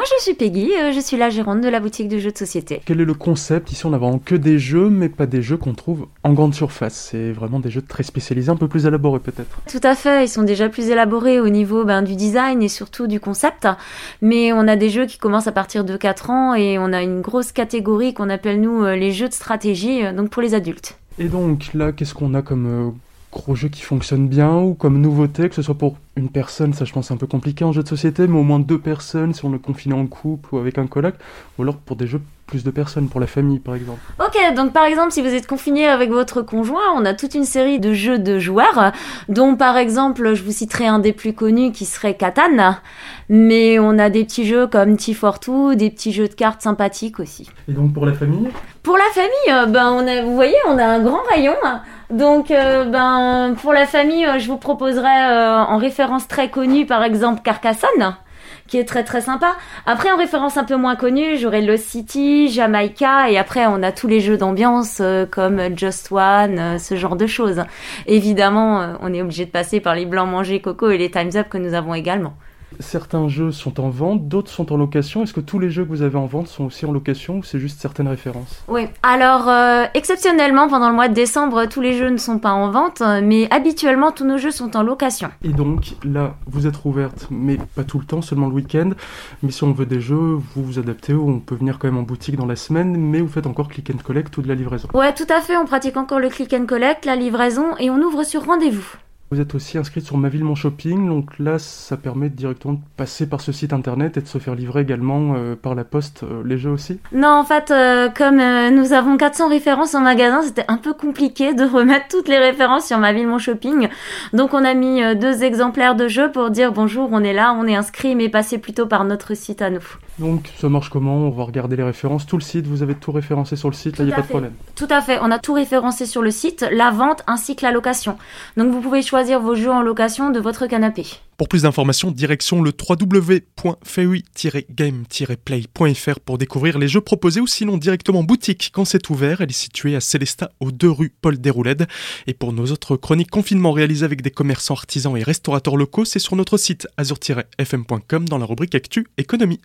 Moi, je suis Peggy, euh, je suis la gérante de la boutique de jeux de société. Quel est le concept Ici, on n'a vraiment que des jeux, mais pas des jeux qu'on trouve en grande surface? C'est vraiment des jeux très spécialisés, un peu plus élaborés peut-être. Tout à fait, ils sont déjà plus élaborés au niveau ben, du design et surtout du concept. Mais on a des jeux qui commencent à partir de 4 ans et on a une grosse catégorie qu'on appelle nous euh, les jeux de stratégie, euh, donc pour les adultes. Et donc là, qu'est-ce qu'on a comme gros jeu qui fonctionne bien ou comme nouveauté, que ce soit pour une personne, ça je pense c'est un peu compliqué en jeu de société, mais au moins deux personnes si on est confiné en couple ou avec un coloc, ou alors pour des jeux plus de personnes, pour la famille par exemple. Ok, donc par exemple si vous êtes confiné avec votre conjoint, on a toute une série de jeux de joueurs, dont par exemple je vous citerai un des plus connus qui serait Catan, mais on a des petits jeux comme T42, des petits jeux de cartes sympathiques aussi. Et donc pour la famille? Pour la famille, euh, ben on a, vous voyez, on a un grand rayon. Donc, euh, ben, pour la famille, euh, je vous proposerai en référence très connue, par exemple, Carcassonne qui est très très sympa. Après, en référence un peu moins connue, j'aurai Lost City, Jamaica, et après on a tous les jeux d'ambiance euh, comme Just One, euh, ce genre de choses. Évidemment, euh, on est obligé de passer par les blancs mangés coco et les Times Up que nous avons également. Certains jeux sont en vente, d'autres sont en location. Est-ce que tous les jeux que vous avez en vente sont aussi en location ou c'est juste certaines références? Oui, alors euh, exceptionnellement pendant le mois de décembre, tous les jeux ne sont pas en vente, mais habituellement tous nos jeux sont en location. Et donc là, vous êtes rouverte, mais pas tout le temps, seulement le week-end. Mais si on veut des jeux, vous vous adaptez ou on peut venir quand même en boutique dans la semaine, mais vous faites encore click and collect ou de la livraison. Ouais, tout à fait, on pratique encore le click and collect, la livraison et on ouvre sur rendez-vous. Vous êtes aussi inscrite sur Ma Ville Mon Shopping, donc là ça permet directement de passer par ce site internet et de se faire livrer également euh, par la poste euh, les jeux aussi Non, en fait, euh, comme nous avons 400 références en magasin, c'était un peu compliqué de remettre toutes les références sur Ma Ville Mon Shopping. Donc on a mis deux exemplaires de jeux pour dire bonjour, on est là, on est inscrit, mais passez plutôt par notre site à nous. Donc ça marche comment? On va regarder les références, tout le site, vous avez tout référencé sur le site, là il n'y a pas de problème. Tout à fait, on a tout référencé sur le site, la vente ainsi que la location. Donc vous pouvez choisir vos jeux en location de votre canapé. Pour plus d'informations, direction le www.fei-game-play.fr pour découvrir les jeux proposés ou sinon directement boutique quand c'est ouvert. Elle est située à Célestat aux deux rues Paul Déroulède. Et pour nos autres chroniques confinement réalisées avec des commerçants artisans et restaurateurs locaux, c'est sur notre site azur-fm.com dans la rubrique Actu Économie.